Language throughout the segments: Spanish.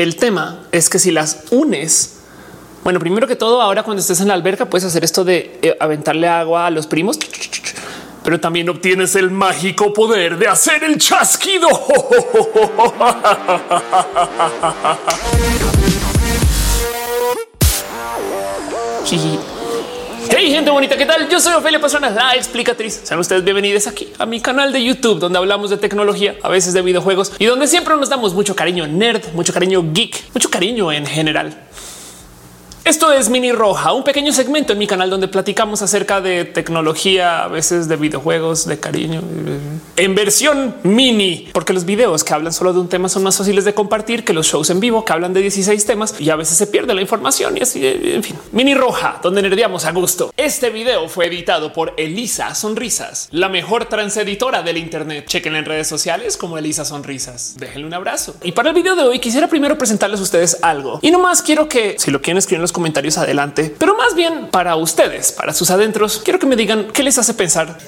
El tema es que si las unes, bueno, primero que todo, ahora cuando estés en la alberca puedes hacer esto de eh, aventarle agua a los primos, pero también obtienes el mágico poder de hacer el chasquido. Hey gente bonita, ¿qué tal? Yo soy Ofelia Pastrana, la explicatriz. Sean ustedes bienvenidos aquí a mi canal de YouTube, donde hablamos de tecnología, a veces de videojuegos y donde siempre nos damos mucho cariño nerd, mucho cariño geek, mucho cariño en general. Esto es Mini Roja, un pequeño segmento en mi canal donde platicamos acerca de tecnología, a veces de videojuegos, de cariño, en versión mini, porque los videos que hablan solo de un tema son más fáciles de compartir que los shows en vivo que hablan de 16 temas y a veces se pierde la información y así, en fin. Mini Roja, donde nerdeamos a gusto. Este video fue editado por Elisa Sonrisas, la mejor transeditora del Internet. Chequen en redes sociales como Elisa Sonrisas. Déjenle un abrazo. Y para el video de hoy quisiera primero presentarles a ustedes algo. Y nomás quiero que, si lo quieren escribir los comentarios adelante, pero más bien para ustedes, para sus adentros, quiero que me digan qué les hace pensar.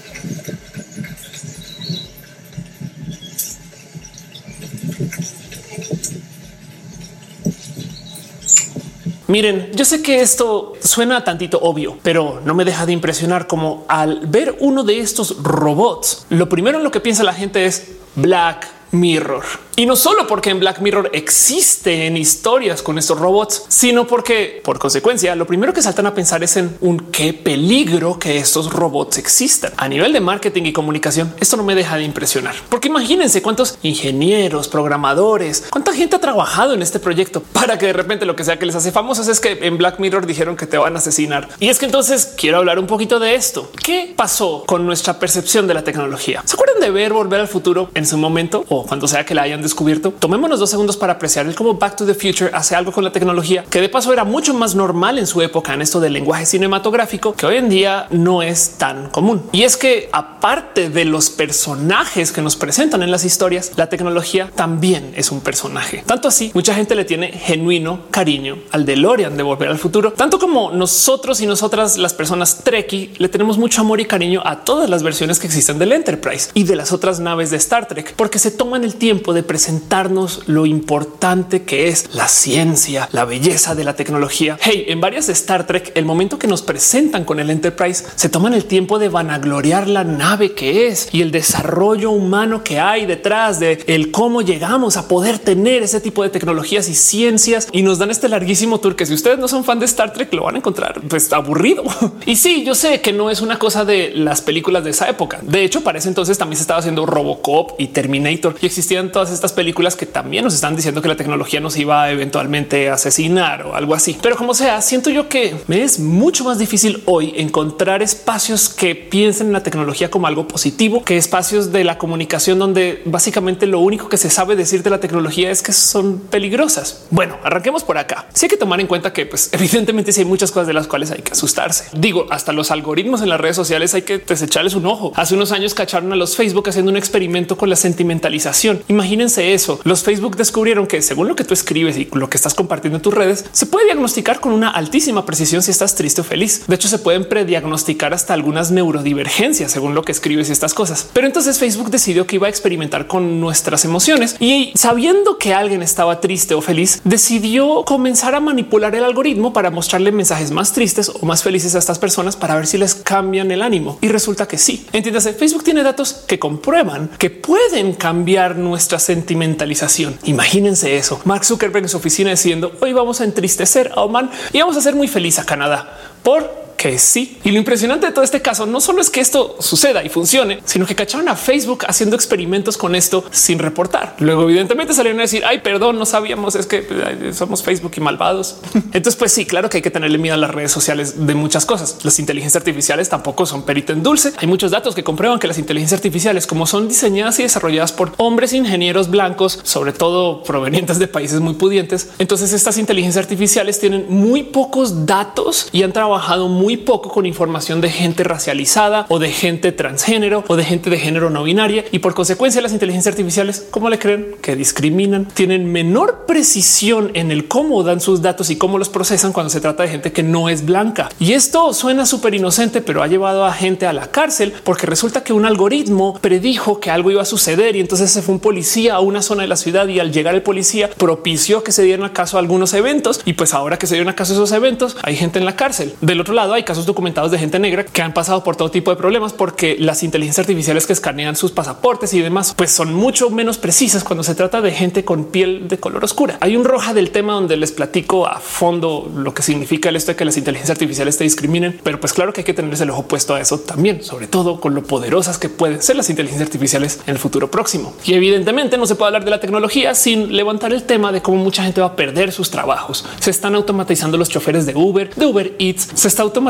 Miren, yo sé que esto suena tantito obvio, pero no me deja de impresionar como al ver uno de estos robots, lo primero en lo que piensa la gente es Black Mirror. Y no solo porque en Black Mirror existen historias con estos robots, sino porque por consecuencia lo primero que saltan a pensar es en un qué peligro que estos robots existan. A nivel de marketing y comunicación, esto no me deja de impresionar. Porque imagínense cuántos ingenieros, programadores, cuánta gente ha trabajado en este proyecto para que de repente lo que sea que les hace famosos es que en Black Mirror dijeron que te van a asesinar. Y es que entonces quiero hablar un poquito de esto. ¿Qué pasó con nuestra percepción de la tecnología? ¿Se acuerdan de ver Volver al Futuro en su momento o cuando sea que la hayan descubierto? Tomémonos dos segundos para apreciar el cómo Back to the Future hace algo con la tecnología que de paso era mucho más normal en su época en esto del lenguaje cinematográfico que hoy en día no es tan común. Y es que aparte de los personajes que nos presentan en las historias, la tecnología también es un personaje. Tanto así, mucha gente le tiene genuino cariño al DeLorean de Volver al Futuro, tanto como nosotros y nosotras las personas Trekkie le tenemos mucho amor y cariño a todas las versiones que existen del Enterprise y de las otras naves de Star Trek, porque se toman el tiempo de presentarnos lo importante que es la ciencia, la belleza de la tecnología. Hey, en varias de Star Trek, el momento que nos presentan con el Enterprise, se toman el tiempo de vanagloriar la nave que es y el desarrollo humano que hay detrás de el cómo llegamos a poder tener ese tipo de tecnologías y ciencias y nos dan este larguísimo tour que si ustedes no son fan de Star Trek lo van a encontrar pues aburrido. Y sí, yo sé que no es una cosa de las películas de esa época. De hecho, para ese entonces también se estaba haciendo Robocop y Terminator y existían todas estas películas que también nos están diciendo que la tecnología nos iba a eventualmente asesinar o algo así. Pero como sea, siento yo que me es mucho más difícil hoy encontrar espacios que piensen en la tecnología como algo positivo que espacios de la comunicación donde básicamente lo único que se sabe decir de la tecnología es que son peligrosas. Bueno, arranquemos por acá. Sí hay que tomar en cuenta que pues evidentemente sí hay muchas cosas de las cuales hay que asustarse. Digo, hasta los algoritmos en las redes sociales hay que desecharles un ojo. Hace unos años cacharon a los Facebook haciendo un experimento con la sentimentalización. Imagínense eso. Los Facebook descubrieron que según lo que tú escribes y lo que estás compartiendo en tus redes, se puede diagnosticar con una altísima precisión si estás triste o feliz. De hecho, se pueden prediagnosticar hasta algunas neurodivergencias según lo que escribes y estas cosas. Pero entonces Facebook decidió que iba a experimentar con nuestras emociones y sabiendo que alguien estaba triste o feliz, decidió comenzar a manipular el algoritmo para mostrarle mensajes más tristes o más felices a estas personas para ver si les cambian el ánimo. Y resulta que sí. Entiéndase, Facebook tiene datos que comprueban que pueden cambiar nuestra sentimentalización. Imagínense eso. Mark Zuckerberg en su oficina diciendo hoy vamos a entristecer a Oman y vamos a ser muy feliz a Canadá por que sí. Y lo impresionante de todo este caso no solo es que esto suceda y funcione, sino que cacharon a Facebook haciendo experimentos con esto sin reportar. Luego, evidentemente, salieron a decir ay, perdón, no sabíamos, es que somos Facebook y malvados. Entonces, pues sí, claro que hay que tenerle miedo a las redes sociales de muchas cosas. Las inteligencias artificiales tampoco son perito en dulce. Hay muchos datos que comprueban que las inteligencias artificiales, como son diseñadas y desarrolladas por hombres ingenieros blancos, sobre todo provenientes de países muy pudientes, entonces estas inteligencias artificiales tienen muy pocos datos y han trabajado muy muy poco con información de gente racializada o de gente transgénero o de gente de género no binaria y por consecuencia las inteligencias artificiales, como le creen que discriminan, tienen menor precisión en el cómo dan sus datos y cómo los procesan cuando se trata de gente que no es blanca. Y esto suena súper inocente, pero ha llevado a gente a la cárcel porque resulta que un algoritmo predijo que algo iba a suceder y entonces se fue un policía a una zona de la ciudad y al llegar el policía propició que se dieran acaso algunos eventos y pues ahora que se dieron acaso esos eventos hay gente en la cárcel. Del otro lado hay casos documentados de gente negra que han pasado por todo tipo de problemas porque las inteligencias artificiales que escanean sus pasaportes y demás pues son mucho menos precisas cuando se trata de gente con piel de color oscura. Hay un roja del tema donde les platico a fondo lo que significa el esto de que las inteligencias artificiales te discriminen, pero pues claro que hay que tener el ojo puesto a eso también, sobre todo con lo poderosas que pueden ser las inteligencias artificiales en el futuro próximo. Y evidentemente no se puede hablar de la tecnología sin levantar el tema de cómo mucha gente va a perder sus trabajos. Se están automatizando los choferes de Uber, de Uber Eats, se está automatizando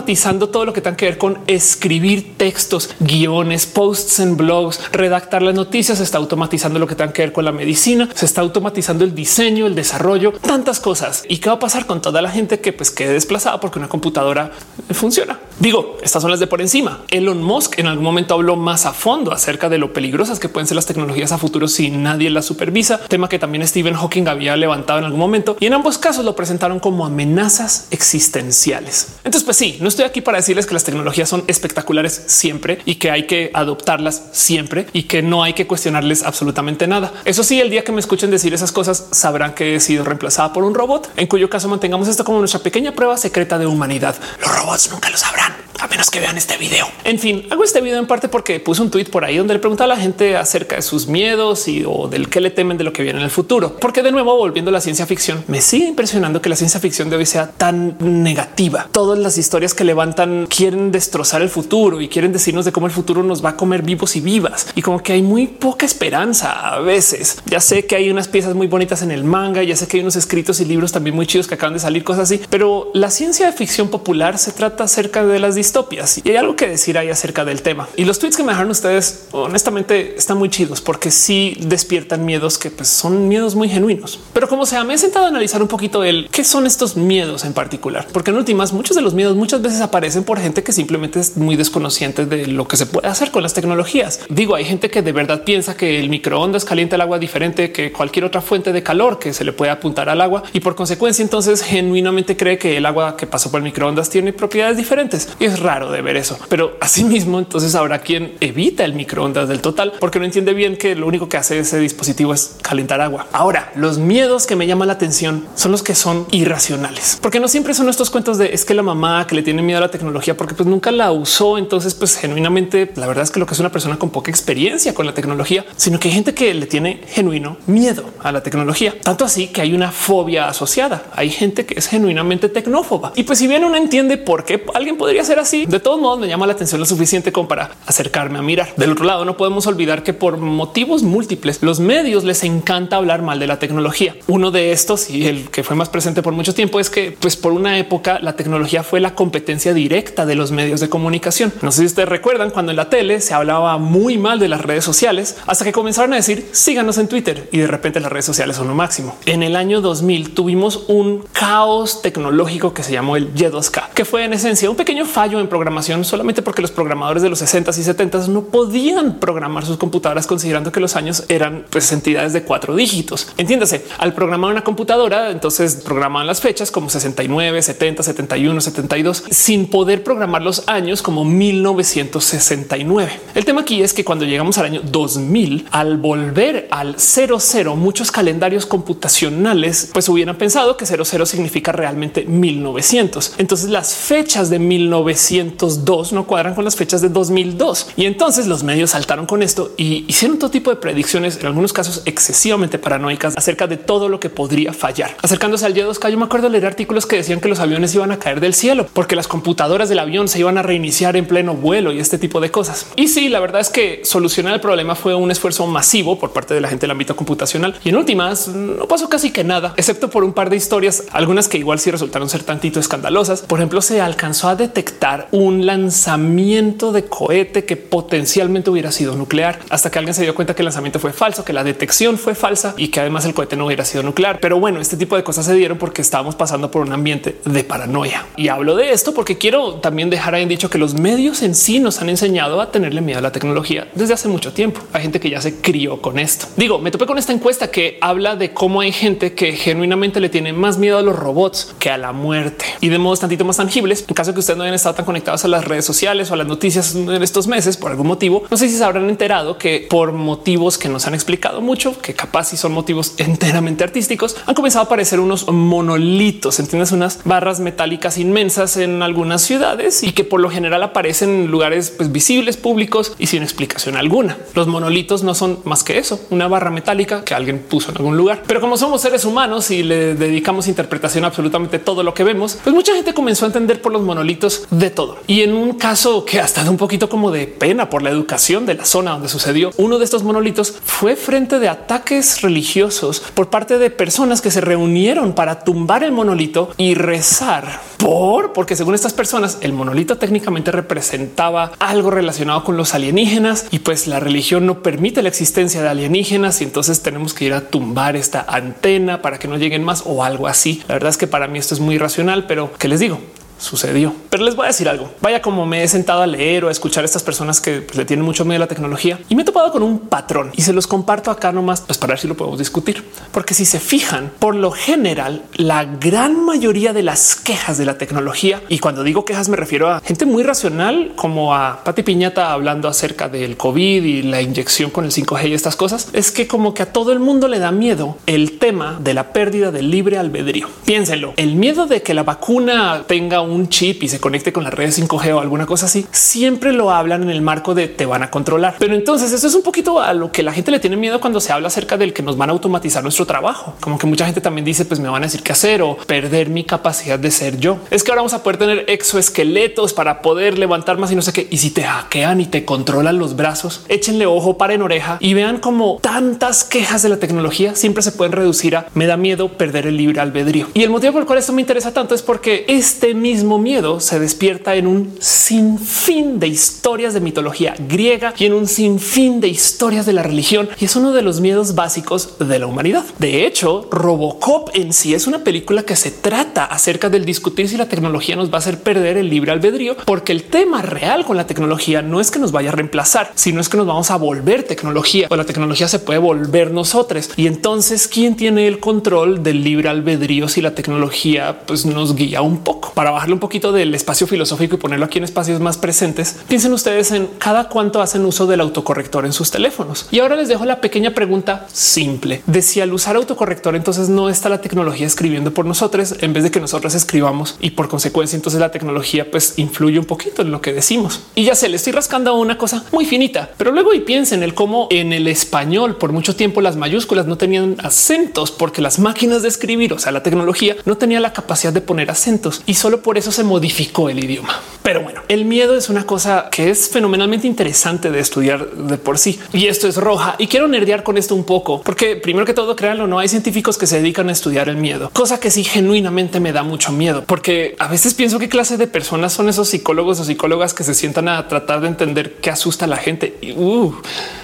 todo lo que tenga que ver con escribir textos, guiones, posts en blogs, redactar las noticias, se está automatizando lo que tenga que ver con la medicina, se está automatizando el diseño, el desarrollo, tantas cosas. ¿Y qué va a pasar con toda la gente que pues quede desplazada porque una computadora funciona? Digo, estas son las de por encima. Elon Musk en algún momento habló más a fondo acerca de lo peligrosas que pueden ser las tecnologías a futuro si nadie las supervisa, tema que también Stephen Hawking había levantado en algún momento y en ambos casos lo presentaron como amenazas existenciales. Entonces, pues sí, no estoy aquí para decirles que las tecnologías son espectaculares siempre y que hay que adoptarlas siempre y que no hay que cuestionarles absolutamente nada. Eso sí, el día que me escuchen decir esas cosas sabrán que he sido reemplazada por un robot, en cuyo caso mantengamos esto como nuestra pequeña prueba secreta de humanidad. Los robots nunca lo sabrán a menos que vean este video. En fin, hago este video en parte porque puse un tweet por ahí donde le preguntaba a la gente acerca de sus miedos y o del que le temen de lo que viene en el futuro. Porque de nuevo, volviendo a la ciencia ficción, me sigue impresionando que la ciencia ficción de hoy sea tan negativa. Todas las historias que levantan quieren destrozar el futuro y quieren decirnos de cómo el futuro nos va a comer vivos y vivas y como que hay muy poca esperanza a veces. Ya sé que hay unas piezas muy bonitas en el manga, ya sé que hay unos escritos y libros también muy chidos que acaban de salir cosas así, pero la ciencia de ficción popular se trata acerca de las distopias y hay algo que decir ahí acerca del tema. Y los tweets que me dejaron ustedes honestamente están muy chidos porque sí despiertan miedos que pues, son miedos muy genuinos. Pero como sea, me he sentado a analizar un poquito el qué son estos miedos en particular, porque en últimas muchos de los miedos muchas veces aparecen por gente que simplemente es muy desconociente de lo que se puede hacer con las tecnologías. Digo, hay gente que de verdad piensa que el microondas calienta el agua diferente que cualquier otra fuente de calor que se le puede apuntar al agua y por consecuencia entonces genuinamente cree que el agua que pasó por el microondas tiene propiedades diferentes y es raro de ver eso. Pero asimismo, entonces habrá quien evita el microondas del total porque no entiende bien que lo único que hace ese dispositivo es calentar agua. Ahora, los miedos que me llaman la atención son los que son irracionales, porque no siempre son estos cuentos de es que la mamá que le tiene miedo a la tecnología porque pues nunca la usó. Entonces, pues genuinamente la verdad es que lo que es una persona con poca experiencia con la tecnología, sino que hay gente que le tiene genuino miedo a la tecnología, tanto así que hay una fobia asociada. Hay gente que es genuinamente tecnófoba y pues si bien uno entiende por qué alguien podría ser así, de todos modos me llama la atención lo suficiente como para acercarme a mirar. Del otro lado, no podemos olvidar que por motivos múltiples los medios les encanta hablar mal de la tecnología. Uno de estos y el que fue más presente por mucho tiempo es que pues por una época la tecnología fue la competencia directa de los medios de comunicación. No sé si ustedes recuerdan cuando en la tele se hablaba muy mal de las redes sociales hasta que comenzaron a decir síganos en Twitter y de repente las redes sociales son lo máximo. En el año 2000 tuvimos un caos tecnológico que se llamó el Y2K, que fue en esencia un pequeño fallo en programación solamente porque los programadores de los 60s y 70s no podían programar sus computadoras considerando que los años eran pues, entidades de cuatro dígitos. Entiéndase, al programar una computadora, entonces programaban las fechas como 69, 70, 71, 72, sin poder programar los años como 1969. El tema aquí es que cuando llegamos al año 2000, al volver al 00, muchos calendarios computacionales pues hubieran pensado que 00 significa realmente 1900. Entonces las fechas de 1902 no cuadran con las fechas de 2002. Y entonces los medios saltaron con esto y hicieron todo tipo de predicciones, en algunos casos excesivamente paranoicas acerca de todo lo que podría fallar. Acercándose al Y2K, yo me acuerdo leer artículos que decían que los aviones iban a caer del cielo porque las computadoras del avión se iban a reiniciar en pleno vuelo y este tipo de cosas. Y sí, la verdad es que solucionar el problema fue un esfuerzo masivo por parte de la gente del ámbito computacional y en últimas no pasó casi que nada, excepto por un par de historias, algunas que igual sí resultaron ser tantito escandalosas. Por ejemplo, se alcanzó a detectar un lanzamiento de cohete que potencialmente hubiera sido nuclear hasta que alguien se dio cuenta que el lanzamiento fue falso, que la detección fue falsa y que además el cohete no hubiera sido nuclear. Pero bueno, este tipo de cosas se dieron porque estábamos pasando por un ambiente de paranoia. Y hablo de esto porque quiero también dejar ahí dicho que los medios en sí nos han enseñado a tenerle miedo a la tecnología desde hace mucho tiempo. Hay gente que ya se crió con esto. Digo, me topé con esta encuesta que habla de cómo hay gente que genuinamente le tiene más miedo a los robots que a la muerte y de modos tantito más tangibles. En caso que ustedes no hayan estado tan conectados a las redes sociales o a las noticias en estos meses por algún motivo, no sé si se habrán enterado que por motivos que nos han explicado mucho, que capaz si son motivos enteramente artísticos, han comenzado a aparecer unos monolitos, entiendes, unas barras metálicas inmensas en algunas ciudades y que por lo general aparecen en lugares pues, visibles, públicos y sin explicación alguna. Los monolitos no son más que eso, una barra metálica que alguien puso en algún lugar. Pero como somos seres humanos y le dedicamos interpretación a absolutamente todo lo que vemos, pues mucha gente comenzó a entender por los monolitos de todo. Y en un caso que hasta de un poquito como de pena por la educación de la zona donde sucedió, uno de estos monolitos fue frente de ataques religiosos por parte de personas que se reunieron para tumbar el monolito y rezar por, porque según estas personas, el monolito técnicamente representaba algo relacionado con los alienígenas y pues la religión no permite la existencia de alienígenas y entonces tenemos que ir a tumbar esta antena para que no lleguen más o algo así. La verdad es que para mí esto es muy racional, pero ¿qué les digo? Sucedió. Pero les voy a decir algo. Vaya como me he sentado a leer o a escuchar a estas personas que pues, le tienen mucho miedo a la tecnología y me he topado con un patrón y se los comparto acá nomás pues, para ver si lo podemos discutir. Porque si se fijan, por lo general, la gran mayoría de las quejas de la tecnología y cuando digo quejas me refiero a gente muy racional como a Pati Piñata hablando acerca del COVID y la inyección con el 5G y estas cosas, es que como que a todo el mundo le da miedo el tema de la pérdida del libre albedrío. Piénsenlo, el miedo de que la vacuna tenga un un chip y se conecte con la red 5G o alguna cosa así, siempre lo hablan en el marco de te van a controlar. Pero entonces eso es un poquito a lo que la gente le tiene miedo cuando se habla acerca del que nos van a automatizar nuestro trabajo. Como que mucha gente también dice, pues me van a decir qué hacer o perder mi capacidad de ser yo. Es que ahora vamos a poder tener exoesqueletos para poder levantar más y no sé qué. Y si te hackean y te controlan los brazos, échenle ojo, para en oreja y vean como tantas quejas de la tecnología siempre se pueden reducir a me da miedo perder el libre albedrío. Y el motivo por el cual esto me interesa tanto es porque este mismo miedo se despierta en un sinfín de historias de mitología griega y en un sinfín de historias de la religión. Y es uno de los miedos básicos de la humanidad. De hecho, Robocop en sí es una película que se trata acerca del discutir si la tecnología nos va a hacer perder el libre albedrío, porque el tema real con la tecnología no es que nos vaya a reemplazar, sino es que nos vamos a volver tecnología o la tecnología se puede volver nosotros. Y entonces, ¿quién tiene el control del libre albedrío si la tecnología pues, nos guía un poco para bajar un poquito del espacio filosófico y ponerlo aquí en espacios más presentes, piensen ustedes en cada cuánto hacen uso del autocorrector en sus teléfonos. Y ahora les dejo la pequeña pregunta simple de si al usar autocorrector entonces no está la tecnología escribiendo por nosotros en vez de que nosotros escribamos y por consecuencia entonces la tecnología pues influye un poquito en lo que decimos. Y ya sé, le estoy rascando una cosa muy finita, pero luego y piensen el cómo en el español por mucho tiempo las mayúsculas no tenían acentos porque las máquinas de escribir, o sea, la tecnología no tenía la capacidad de poner acentos y solo por eso se modificó el idioma. Pero bueno, el miedo es una cosa que es fenomenalmente interesante de estudiar de por sí. Y esto es roja. Y quiero nerdear con esto un poco, porque primero que todo, créanlo, no hay científicos que se dedican a estudiar el miedo, cosa que sí genuinamente me da mucho miedo, porque a veces pienso qué clase de personas son esos psicólogos o psicólogas que se sientan a tratar de entender qué asusta a la gente. Y, uh,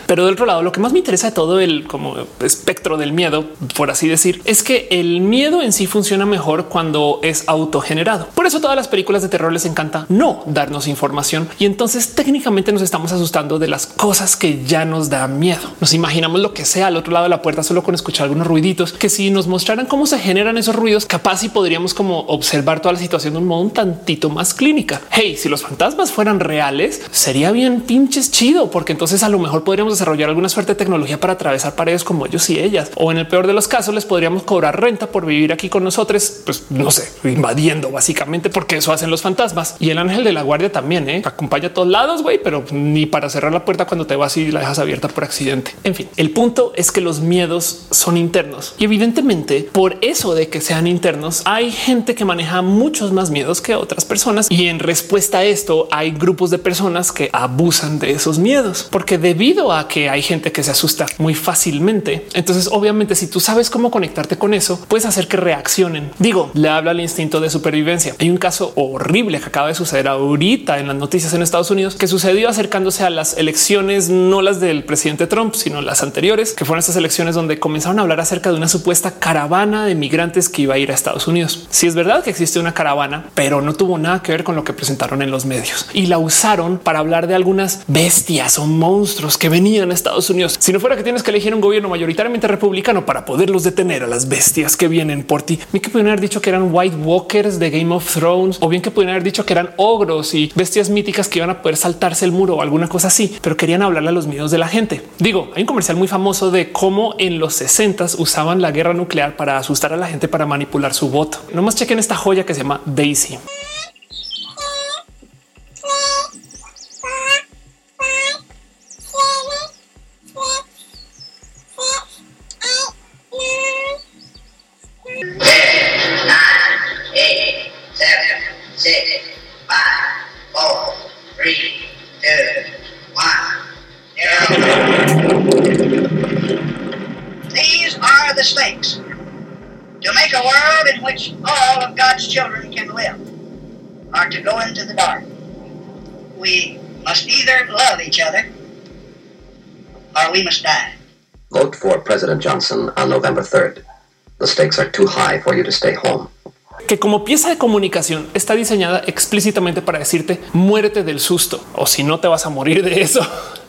pero del otro lado, lo que más me interesa de todo el como espectro del miedo, por así decir, es que el miedo en sí funciona mejor cuando es autogenerado. Por eso todas las películas de terror les encanta no darnos información y entonces técnicamente nos estamos asustando de las cosas que ya nos da miedo. Nos imaginamos lo que sea al otro lado de la puerta solo con escuchar algunos ruiditos que si nos mostraran cómo se generan esos ruidos, capaz y podríamos como observar toda la situación de un modo un tantito más clínica. Hey, si los fantasmas fueran reales, sería bien pinches chido, porque entonces a lo mejor podríamos desarrollar alguna suerte de tecnología para atravesar paredes como ellos y ellas. O en el peor de los casos les podríamos cobrar renta por vivir aquí con nosotros, pues no sé, invadiendo básicamente, porque eso hacen los fantasmas. Y el ángel de la guardia también ¿eh? acompaña a todos lados, güey, pero ni para cerrar la puerta cuando te vas y la dejas abierta por accidente. En fin, el punto es que los miedos son internos y evidentemente por eso de que sean internos hay gente que maneja muchos más miedos que otras personas y en respuesta a esto hay grupos de personas que abusan de esos miedos porque debido a que hay gente que se asusta muy fácilmente. Entonces, obviamente, si tú sabes cómo conectarte con eso, puedes hacer que reaccionen. Digo, le habla al instinto de supervivencia. Hay un caso horrible que acaba de suceder ahorita en las noticias en Estados Unidos que sucedió acercándose a las elecciones, no las del presidente Trump, sino las anteriores, que fueron estas elecciones donde comenzaron a hablar acerca de una supuesta caravana de migrantes que iba a ir a Estados Unidos. Si es verdad que existe una caravana, pero no tuvo nada que ver con lo que presentaron en los medios y la usaron para hablar de algunas bestias o monstruos que venían a Estados Unidos. Si no fuera que tienes que elegir un gobierno mayoritariamente republicano para poderlos detener a las bestias que vienen por ti, ni que pudieran haber dicho que eran White Walkers de Game of Thrones o bien que pudieran haber dicho que eran ogros y bestias míticas que iban a poder saltarse el muro o alguna cosa así, pero querían hablarle a los miedos de la gente. Digo, hay un comercial muy famoso de cómo en los 60 usaban la guerra nuclear para asustar a la gente para manipular su voto. No más chequen esta joya que se llama Daisy. We must die. Vote for President Johnson on November 3rd. The stakes are too high for you to stay home. que como pieza de comunicación está diseñada explícitamente para decirte muérete del susto o si no te vas a morir de eso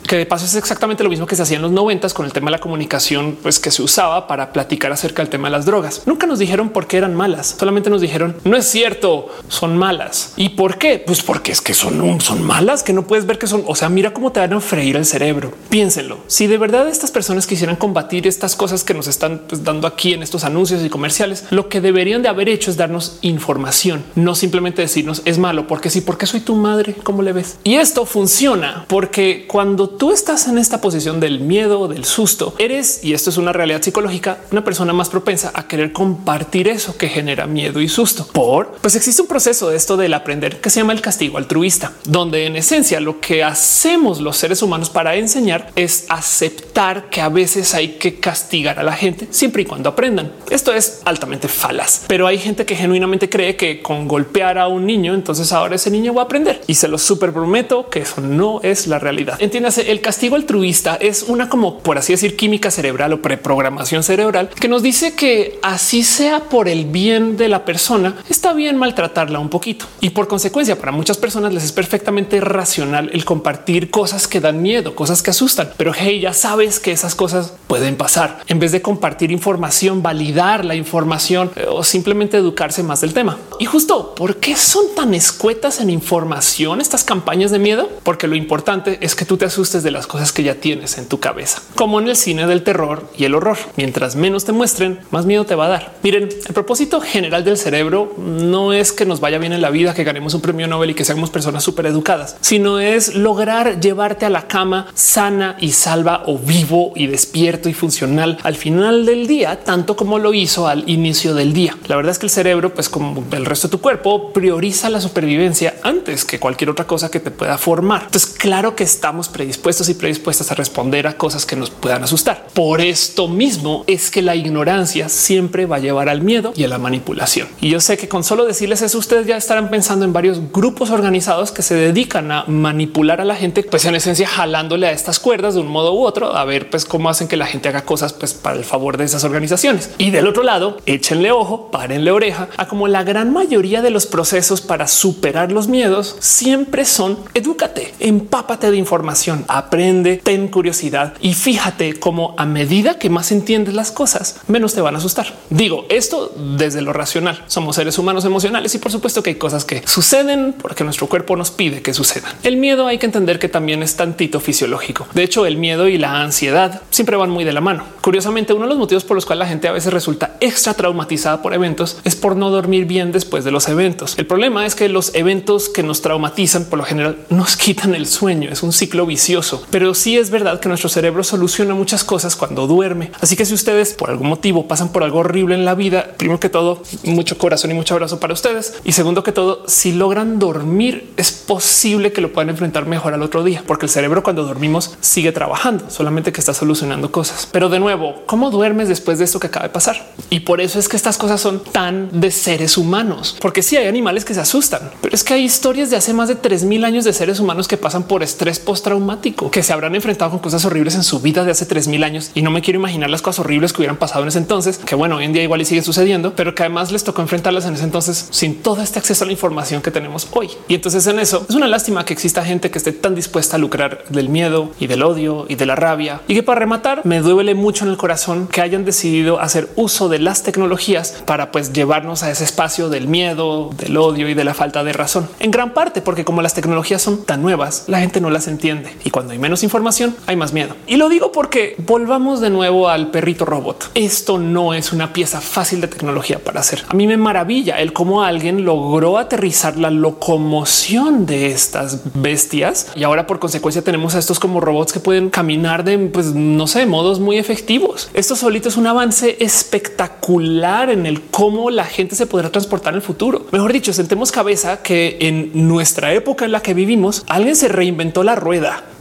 que de paso es exactamente lo mismo que se hacía en los noventas con el tema de la comunicación, pues que se usaba para platicar acerca del tema de las drogas. Nunca nos dijeron por qué eran malas, solamente nos dijeron no es cierto, son malas. ¿Y por qué? Pues porque es que son, son malas, que no puedes ver que son. O sea, mira cómo te van a freír el cerebro. Piénsenlo. Si de verdad estas personas quisieran combatir estas cosas que nos están pues, dando aquí en estos anuncios y comerciales, lo que deberían de haber hecho es darnos información, no simplemente decirnos es malo porque sí, porque soy tu madre. ¿Cómo le ves? Y esto funciona porque cuando tú estás en esta posición del miedo, del susto, eres, y esto es una realidad psicológica, una persona más propensa a querer compartir eso que genera miedo y susto. Por, pues existe un proceso de esto del aprender que se llama el castigo altruista, donde en esencia lo que hacemos los seres humanos para enseñar es aceptar que a veces hay que castigar a la gente siempre y cuando aprendan. Esto es altamente falaz, pero hay gente que genuinamente cree que con golpear a un niño, entonces ahora ese niño va a aprender y se lo super prometo que eso no es la realidad. Entiéndase el castigo altruista es una como por así decir química cerebral o preprogramación cerebral que nos dice que así sea por el bien de la persona, está bien maltratarla un poquito y por consecuencia para muchas personas les es perfectamente racional el compartir cosas que dan miedo, cosas que asustan. Pero hey, ya sabes que esas cosas pueden pasar en vez de compartir información, validar la información eh, o simplemente educarse más del tema. Y justo por qué son tan escuetas en información estas campañas de miedo, porque lo importante es que tú te asustes de las cosas que ya tienes en tu cabeza, como en el cine del terror y el horror. Mientras menos te muestren, más miedo te va a dar. Miren, el propósito general del cerebro no es que nos vaya bien en la vida, que ganemos un premio Nobel y que seamos personas súper educadas, sino es lograr llevarte a la cama sana y salva o vivo y despierto y funcional al final del día, tanto como lo hizo al inicio del día. La verdad es que el cerebro, pues como el resto de tu cuerpo, prioriza la supervivencia antes que cualquier otra cosa que te pueda formar. Entonces, claro que estamos predispuestos y predispuestas a responder a cosas que nos puedan asustar. Por esto mismo es que la ignorancia siempre va a llevar al miedo y a la manipulación. Y yo sé que con solo decirles eso, ustedes ya estarán pensando en varios grupos organizados que se dedican a manipular a la gente, pues en esencia jalándole a estas cuerdas de un modo u otro, a ver pues cómo hacen que la gente haga cosas pues para el favor de esas organizaciones. Y del otro lado, échenle ojo, párenle oreja a como la gran mayoría de los procesos para superar los miedos siempre son edúcate, empápate de información, aprende, ten curiosidad y fíjate cómo a medida que más entiendes las cosas, menos te van a asustar. Digo esto desde lo racional. Somos seres humanos emocionales y por supuesto que hay cosas que suceden porque nuestro cuerpo nos pide que sucedan. El miedo hay que entender que también es tantito fisiológico. De hecho, el miedo y la ansiedad siempre van muy de la mano. Curiosamente, uno de los motivos por los cuales la gente a veces resulta extra traumatizada por eventos es por no dormir bien después de los eventos. El problema es que los eventos que nos traumatizan por lo general nos quitan el sueño. Es un ciclo vicioso pero sí es verdad que nuestro cerebro soluciona muchas cosas cuando duerme. Así que si ustedes por algún motivo pasan por algo horrible en la vida, primero que todo, mucho corazón y mucho abrazo para ustedes. Y segundo que todo, si logran dormir, es posible que lo puedan enfrentar mejor al otro día, porque el cerebro cuando dormimos sigue trabajando, solamente que está solucionando cosas. Pero de nuevo, ¿cómo duermes después de esto que acaba de pasar? Y por eso es que estas cosas son tan de seres humanos, porque sí hay animales que se asustan, pero es que hay historias de hace más de 3000 años de seres humanos que pasan por estrés postraumático, que se habrán enfrentado con cosas horribles en su vida de hace 3000 años. Y no me quiero imaginar las cosas horribles que hubieran pasado en ese entonces, que bueno, hoy en día igual y sigue sucediendo, pero que además les tocó enfrentarlas en ese entonces sin todo este acceso a la información que tenemos hoy. Y entonces en eso es una lástima que exista gente que esté tan dispuesta a lucrar del miedo y del odio y de la rabia y que para rematar me duele mucho en el corazón que hayan decidido hacer uso de las tecnologías para pues llevarnos a ese espacio del miedo, del odio y de la falta de razón. En gran parte porque como las tecnologías son tan nuevas, la gente no las entiende y cuando hay menos información hay más miedo. Y lo digo porque volvamos de nuevo al perrito robot. Esto no es una pieza fácil de tecnología para hacer. A mí me maravilla el cómo alguien logró aterrizar la locomoción de estas bestias y ahora por consecuencia tenemos a estos como robots que pueden caminar de, pues no sé, modos muy efectivos. Esto solito es un avance espectacular en el cómo la gente se podrá transportar en el futuro. Mejor dicho, sentemos cabeza que en nuestra época en la que vivimos, alguien se reinventó la rueda.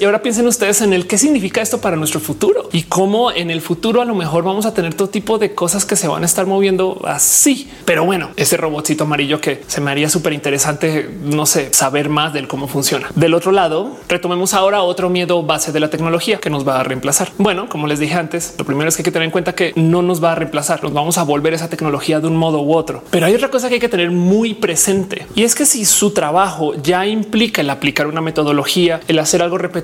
Y ahora piensen ustedes en el qué significa esto para nuestro futuro y cómo en el futuro a lo mejor vamos a tener todo tipo de cosas que se van a estar moviendo así. Pero bueno, ese robotcito amarillo que se me haría súper interesante, no sé, saber más del cómo funciona. Del otro lado, retomemos ahora otro miedo base de la tecnología que nos va a reemplazar. Bueno, como les dije antes, lo primero es que hay que tener en cuenta que no nos va a reemplazar, nos vamos a volver esa tecnología de un modo u otro. Pero hay otra cosa que hay que tener muy presente y es que si su trabajo ya implica el aplicar una metodología, el hacer algo repetitivo,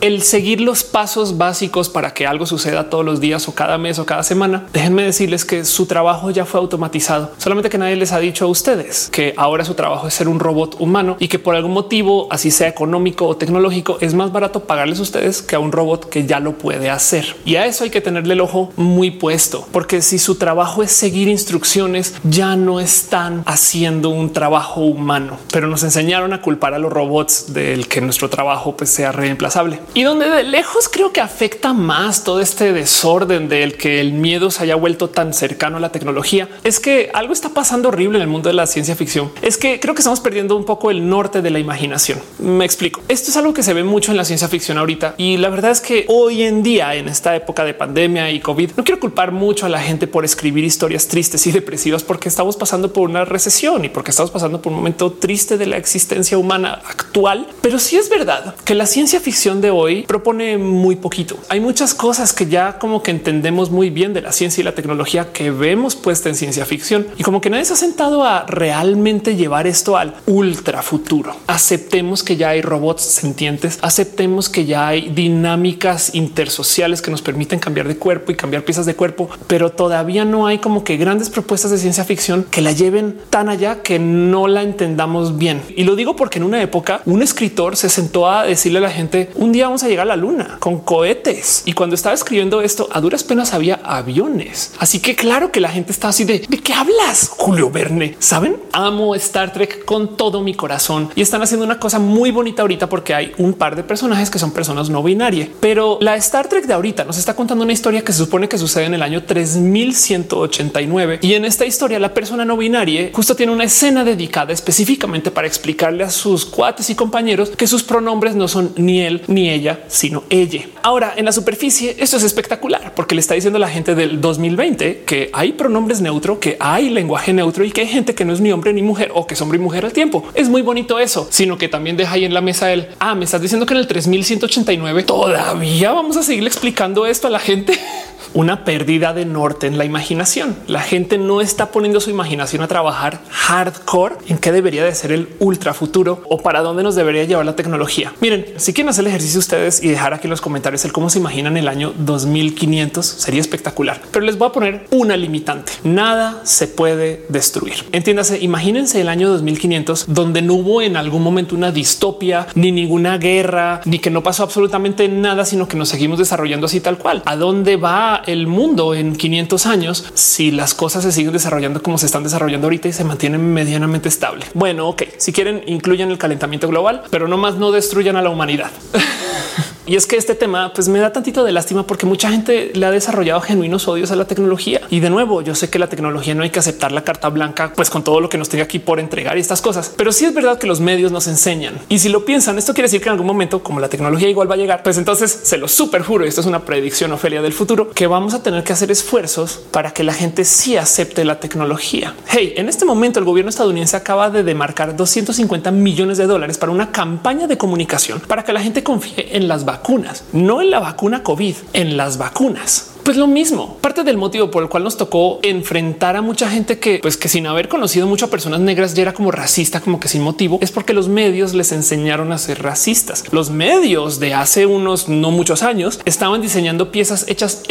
el seguir los pasos básicos para que algo suceda todos los días o cada mes o cada semana. Déjenme decirles que su trabajo ya fue automatizado, solamente que nadie les ha dicho a ustedes que ahora su trabajo es ser un robot humano y que por algún motivo, así sea económico o tecnológico, es más barato pagarles a ustedes que a un robot que ya lo puede hacer. Y a eso hay que tenerle el ojo muy puesto, porque si su trabajo es seguir instrucciones, ya no están haciendo un trabajo humano, pero nos enseñaron a culpar a los robots del que nuestro trabajo pues, sea real reemplazable y donde de lejos creo que afecta más todo este desorden del que el miedo se haya vuelto tan cercano a la tecnología es que algo está pasando horrible en el mundo de la ciencia ficción. Es que creo que estamos perdiendo un poco el norte de la imaginación. Me explico. Esto es algo que se ve mucho en la ciencia ficción ahorita y la verdad es que hoy en día en esta época de pandemia y COVID no quiero culpar mucho a la gente por escribir historias tristes y depresivas porque estamos pasando por una recesión y porque estamos pasando por un momento triste de la existencia humana actual. Pero sí es verdad que la ciencia ficción de hoy propone muy poquito. Hay muchas cosas que ya como que entendemos muy bien de la ciencia y la tecnología que vemos puesta en ciencia ficción y como que nadie se ha sentado a realmente llevar esto al ultra futuro. Aceptemos que ya hay robots sentientes, aceptemos que ya hay dinámicas intersociales que nos permiten cambiar de cuerpo y cambiar piezas de cuerpo, pero todavía no hay como que grandes propuestas de ciencia ficción que la lleven tan allá que no la entendamos bien. Y lo digo porque en una época un escritor se sentó a decirle a la gente un día vamos a llegar a la luna con cohetes. Y cuando estaba escribiendo esto, a duras penas había aviones. Así que claro que la gente está así de ¿de qué hablas, Julio Verne? Saben, amo Star Trek con todo mi corazón y están haciendo una cosa muy bonita ahorita porque hay un par de personajes que son personas no binarias. Pero la Star Trek de ahorita nos está contando una historia que se supone que sucede en el año 3189 y en esta historia la persona no binaria justo tiene una escena dedicada específicamente para explicarle a sus cuates y compañeros que sus pronombres no son ni él ni ella, sino ella. Ahora, en la superficie, esto es espectacular porque le está diciendo a la gente del 2020 que hay pronombres neutro, que hay lenguaje neutro y que hay gente que no es ni hombre ni mujer o que es hombre y mujer al tiempo. Es muy bonito eso, sino que también deja ahí en la mesa el ah, me estás diciendo que en el 3189 todavía vamos a seguir explicando esto a la gente. una pérdida de norte en la imaginación. La gente no está poniendo su imaginación a trabajar hardcore en qué debería de ser el ultra futuro o para dónde nos debería llevar la tecnología. Miren, si quieren hacer el ejercicio ustedes y dejar aquí en los comentarios el cómo se imaginan el año 2500 sería espectacular, pero les voy a poner una limitante. Nada se puede destruir. Entiéndase, imagínense el año 2500 donde no hubo en algún momento una distopia, ni ninguna guerra, ni que no pasó absolutamente nada, sino que nos seguimos desarrollando así tal cual. ¿A dónde va el mundo en 500 años si las cosas se siguen desarrollando como se están desarrollando ahorita y se mantienen medianamente estable. Bueno, ok, si quieren incluyan el calentamiento global, pero no más no destruyan a la humanidad. Y es que este tema pues me da tantito de lástima porque mucha gente le ha desarrollado genuinos odios a la tecnología. Y de nuevo, yo sé que la tecnología no hay que aceptar la carta blanca, pues con todo lo que nos tenga aquí por entregar y estas cosas. Pero sí es verdad que los medios nos enseñan. Y si lo piensan, esto quiere decir que en algún momento, como la tecnología igual va a llegar, pues entonces se lo super juro. Esto es una predicción Ofelia del futuro que vamos a tener que hacer esfuerzos para que la gente sí acepte la tecnología. Hey, en este momento el gobierno estadounidense acaba de demarcar 250 millones de dólares para una campaña de comunicación para que la gente confíe en las vacunas vacunas, no en la vacuna COVID, en las vacunas. Pues lo mismo, parte del motivo por el cual nos tocó enfrentar a mucha gente que, pues que sin haber conocido mucho a personas negras ya era como racista, como que sin motivo, es porque los medios les enseñaron a ser racistas. Los medios de hace unos no muchos años estaban diseñando piezas hechas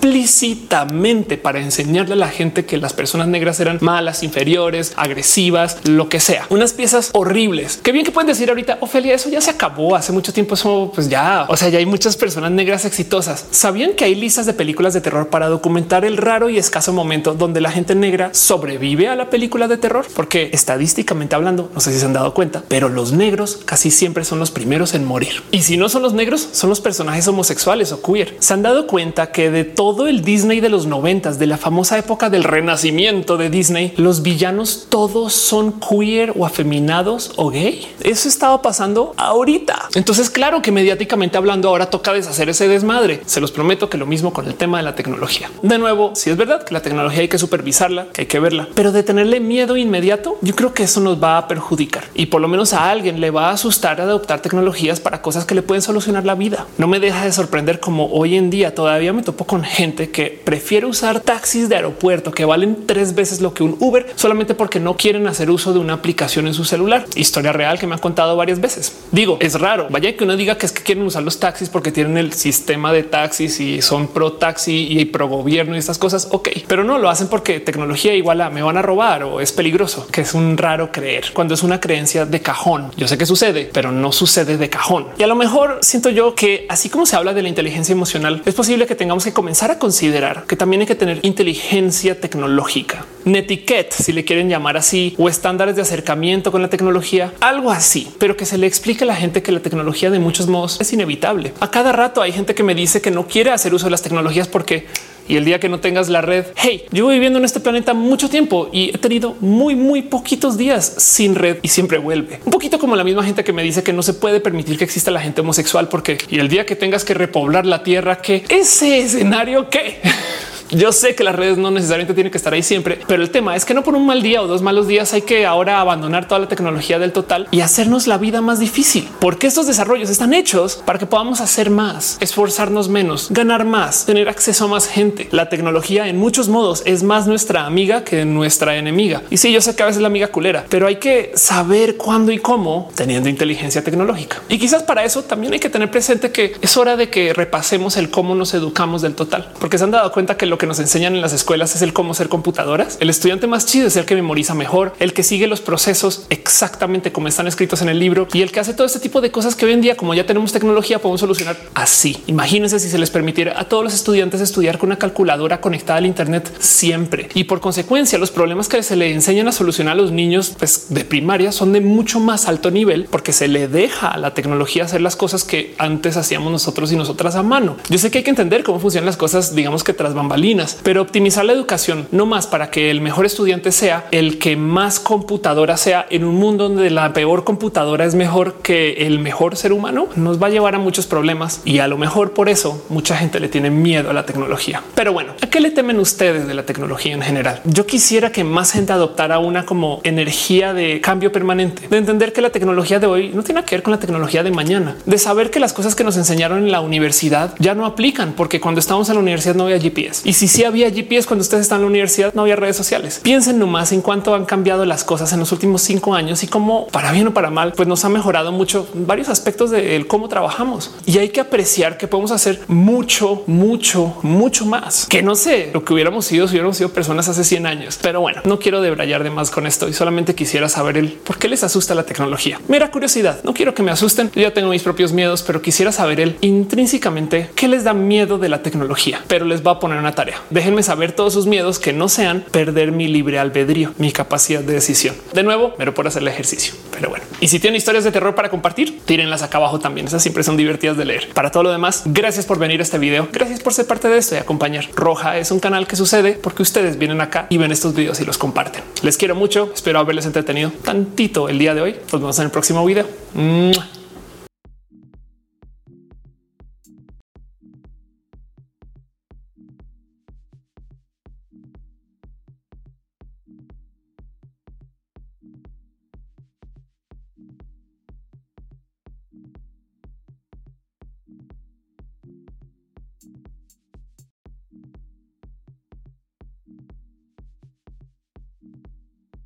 explícitamente para enseñarle a la gente que las personas negras eran malas, inferiores, agresivas, lo que sea. Unas piezas horribles. Qué bien que pueden decir ahorita, Ofelia, eso ya se acabó hace mucho tiempo. Eso pues ya, o sea, ya hay muchas personas negras exitosas. Sabían que hay listas de películas de terror para documentar el raro y escaso momento donde la gente negra sobrevive a la película de terror, porque estadísticamente hablando, no sé si se han dado cuenta, pero los negros casi siempre son los primeros en morir. Y si no son los negros, son los personajes homosexuales o queer. Se han dado cuenta que de todo el Disney de los noventas, de la famosa época del renacimiento de Disney, los villanos todos son queer o afeminados o gay. Eso estaba pasando ahorita. Entonces, claro que mediáticamente hablando, ahora toca deshacer ese desmadre. Se los prometo que lo mismo con el tema de la tecnología. De nuevo, si es verdad que la tecnología hay que supervisarla, que hay que verla, pero de tenerle miedo inmediato, yo creo que eso nos va a perjudicar y por lo menos a alguien le va a asustar adoptar tecnologías para cosas que le pueden solucionar la vida. No me deja de sorprender como hoy en día todavía me topo con gente que prefiere usar taxis de aeropuerto que valen tres veces lo que un Uber solamente porque no quieren hacer uso de una aplicación en su celular. Historia real que me han contado varias veces. Digo, es raro. Vaya que uno diga que es que quieren usar los taxis porque tienen el sistema de taxis y son pro taxi y pro gobierno y estas cosas. Ok, pero no lo hacen porque tecnología igual a me van a robar o es peligroso, que es un raro creer cuando es una creencia de cajón. Yo sé que sucede, pero no sucede de cajón. Y a lo mejor siento yo que así como se habla de la inteligencia emocional, es posible que tengamos que comenzar a considerar que también hay que tener inteligencia tecnológica, netiquette, si le quieren llamar así, o estándares de acercamiento con la tecnología, algo así, pero que se le explique a la gente que la tecnología de muchos modos es inevitable. A cada rato hay gente que me dice que no quiere hacer uso de las tecnologías porque y el día que no tengas la red, hey, llevo viviendo en este planeta mucho tiempo y he tenido muy, muy poquitos días sin red y siempre vuelve. Un poquito como la misma gente que me dice que no se puede permitir que exista la gente homosexual porque y el día que tengas que repoblar la tierra, que ese escenario que Yo sé que las redes no necesariamente tienen que estar ahí siempre, pero el tema es que no por un mal día o dos malos días hay que ahora abandonar toda la tecnología del total y hacernos la vida más difícil, porque estos desarrollos están hechos para que podamos hacer más, esforzarnos menos, ganar más, tener acceso a más gente. La tecnología en muchos modos es más nuestra amiga que nuestra enemiga. Y sí, yo sé que a veces es la amiga culera, pero hay que saber cuándo y cómo teniendo inteligencia tecnológica. Y quizás para eso también hay que tener presente que es hora de que repasemos el cómo nos educamos del total, porque se han dado cuenta que lo que nos enseñan en las escuelas es el cómo ser computadoras. El estudiante más chido es el que memoriza mejor, el que sigue los procesos exactamente como están escritos en el libro y el que hace todo este tipo de cosas que hoy en día, como ya tenemos tecnología, podemos solucionar así. Imagínense si se les permitiera a todos los estudiantes estudiar con una calculadora conectada al Internet siempre y por consecuencia los problemas que se le enseñan a solucionar a los niños pues, de primaria son de mucho más alto nivel porque se le deja a la tecnología hacer las cosas que antes hacíamos nosotros y nosotras a mano. Yo sé que hay que entender cómo funcionan las cosas, digamos que tras bambalinas pero optimizar la educación no más para que el mejor estudiante sea el que más computadora sea en un mundo donde la peor computadora es mejor que el mejor ser humano nos va a llevar a muchos problemas y a lo mejor por eso mucha gente le tiene miedo a la tecnología. Pero bueno, ¿a qué le temen ustedes de la tecnología en general? Yo quisiera que más gente adoptara una como energía de cambio permanente, de entender que la tecnología de hoy no tiene que ver con la tecnología de mañana, de saber que las cosas que nos enseñaron en la universidad ya no aplican porque cuando estamos en la universidad no había GPS si sí había GPS cuando ustedes están en la universidad, no había redes sociales. Piensen nomás en cuánto han cambiado las cosas en los últimos cinco años y cómo para bien o para mal, pues nos ha mejorado mucho varios aspectos de cómo trabajamos y hay que apreciar que podemos hacer mucho, mucho, mucho más que no sé lo que hubiéramos sido si hubiéramos sido personas hace 100 años. Pero bueno, no quiero debrayar de más con esto y solamente quisiera saber el por qué les asusta la tecnología. Mera curiosidad. No quiero que me asusten. Yo ya tengo mis propios miedos, pero quisiera saber el intrínsecamente qué les da miedo de la tecnología. Pero les va a poner una Déjenme saber todos sus miedos que no sean perder mi libre albedrío, mi capacidad de decisión. De nuevo, pero por hacer el ejercicio. Pero bueno, y si tienen historias de terror para compartir, tírenlas acá abajo también. Esas siempre son divertidas de leer. Para todo lo demás, gracias por venir a este video. Gracias por ser parte de esto y acompañar. Roja es un canal que sucede porque ustedes vienen acá y ven estos videos y los comparten. Les quiero mucho. Espero haberles entretenido tantito el día de hoy. Nos vemos en el próximo video.